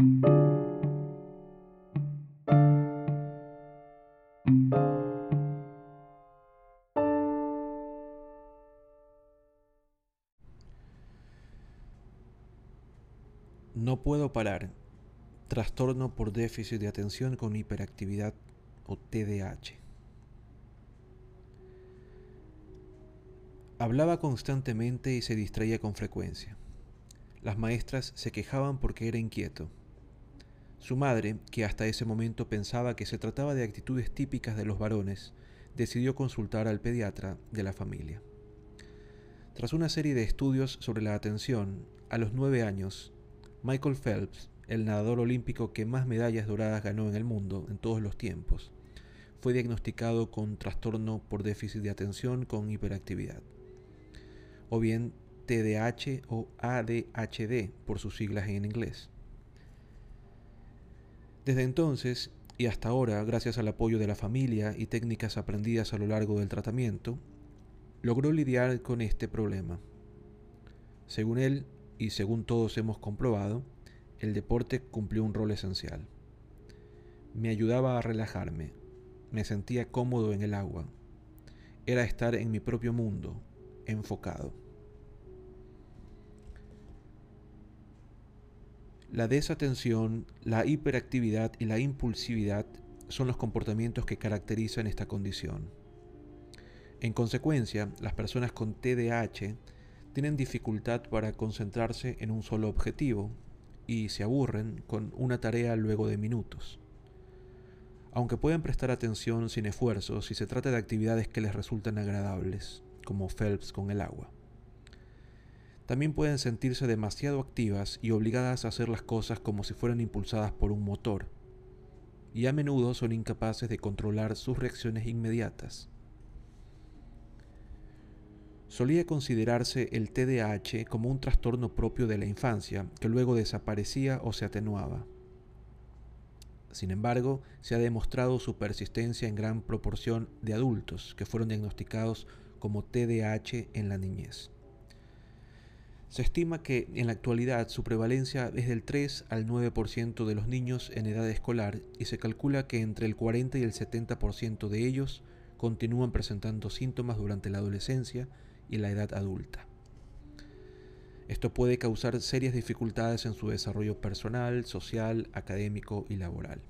No puedo parar. Trastorno por déficit de atención con hiperactividad o TDAH. Hablaba constantemente y se distraía con frecuencia. Las maestras se quejaban porque era inquieto. Su madre, que hasta ese momento pensaba que se trataba de actitudes típicas de los varones, decidió consultar al pediatra de la familia. Tras una serie de estudios sobre la atención, a los nueve años, Michael Phelps, el nadador olímpico que más medallas doradas ganó en el mundo en todos los tiempos, fue diagnosticado con trastorno por déficit de atención con hiperactividad o bien TDAH o ADHD por sus siglas en inglés. Desde entonces y hasta ahora, gracias al apoyo de la familia y técnicas aprendidas a lo largo del tratamiento, logró lidiar con este problema. Según él, y según todos hemos comprobado, el deporte cumplió un rol esencial. Me ayudaba a relajarme, me sentía cómodo en el agua, era estar en mi propio mundo, enfocado. La desatención, la hiperactividad y la impulsividad son los comportamientos que caracterizan esta condición. En consecuencia, las personas con TDAH tienen dificultad para concentrarse en un solo objetivo y se aburren con una tarea luego de minutos. Aunque pueden prestar atención sin esfuerzo si se trata de actividades que les resultan agradables como Phelps con el agua. También pueden sentirse demasiado activas y obligadas a hacer las cosas como si fueran impulsadas por un motor, y a menudo son incapaces de controlar sus reacciones inmediatas. Solía considerarse el TDAH como un trastorno propio de la infancia que luego desaparecía o se atenuaba. Sin embargo, se ha demostrado su persistencia en gran proporción de adultos que fueron diagnosticados como TDAH en la niñez. Se estima que en la actualidad su prevalencia es del 3 al 9% de los niños en edad escolar y se calcula que entre el 40 y el 70% de ellos continúan presentando síntomas durante la adolescencia y la edad adulta. Esto puede causar serias dificultades en su desarrollo personal, social, académico y laboral.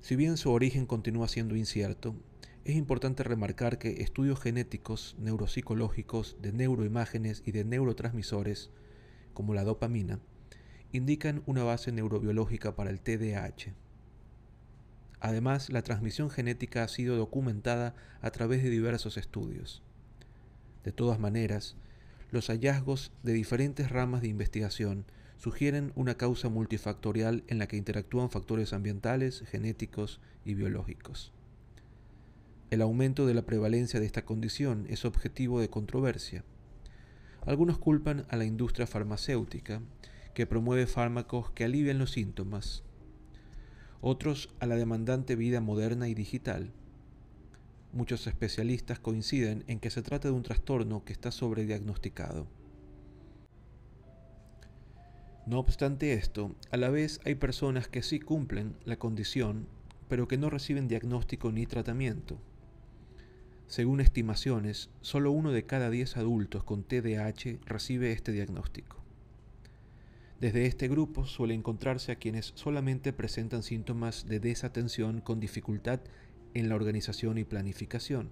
Si bien su origen continúa siendo incierto, es importante remarcar que estudios genéticos, neuropsicológicos, de neuroimágenes y de neurotransmisores, como la dopamina, indican una base neurobiológica para el TDAH. Además, la transmisión genética ha sido documentada a través de diversos estudios. De todas maneras, los hallazgos de diferentes ramas de investigación sugieren una causa multifactorial en la que interactúan factores ambientales, genéticos y biológicos. El aumento de la prevalencia de esta condición es objetivo de controversia. Algunos culpan a la industria farmacéutica, que promueve fármacos que alivian los síntomas. Otros a la demandante vida moderna y digital. Muchos especialistas coinciden en que se trata de un trastorno que está sobrediagnosticado. No obstante esto, a la vez hay personas que sí cumplen la condición, pero que no reciben diagnóstico ni tratamiento. Según estimaciones, solo uno de cada diez adultos con TDAH recibe este diagnóstico. Desde este grupo suele encontrarse a quienes solamente presentan síntomas de desatención con dificultad en la organización y planificación,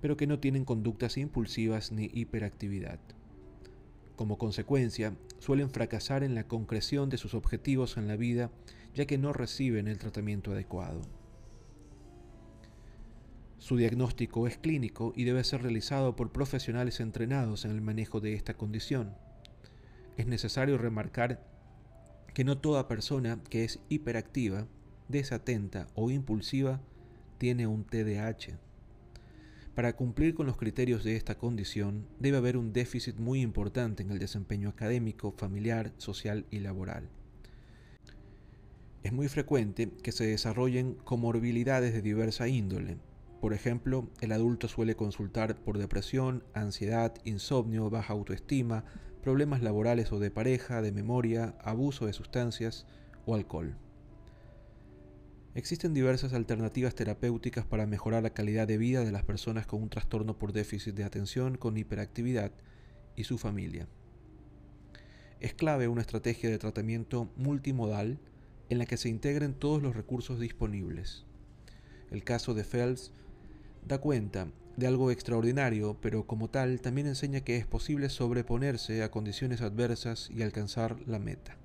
pero que no tienen conductas impulsivas ni hiperactividad. Como consecuencia, suelen fracasar en la concreción de sus objetivos en la vida ya que no reciben el tratamiento adecuado. Su diagnóstico es clínico y debe ser realizado por profesionales entrenados en el manejo de esta condición. Es necesario remarcar que no toda persona que es hiperactiva, desatenta o impulsiva tiene un TDAH. Para cumplir con los criterios de esta condición debe haber un déficit muy importante en el desempeño académico, familiar, social y laboral. Es muy frecuente que se desarrollen comorbilidades de diversa índole, por ejemplo, el adulto suele consultar por depresión, ansiedad, insomnio, baja autoestima, problemas laborales o de pareja, de memoria, abuso de sustancias o alcohol. Existen diversas alternativas terapéuticas para mejorar la calidad de vida de las personas con un trastorno por déficit de atención con hiperactividad y su familia. Es clave una estrategia de tratamiento multimodal en la que se integren todos los recursos disponibles. El caso de Phelps da cuenta de algo extraordinario, pero como tal también enseña que es posible sobreponerse a condiciones adversas y alcanzar la meta.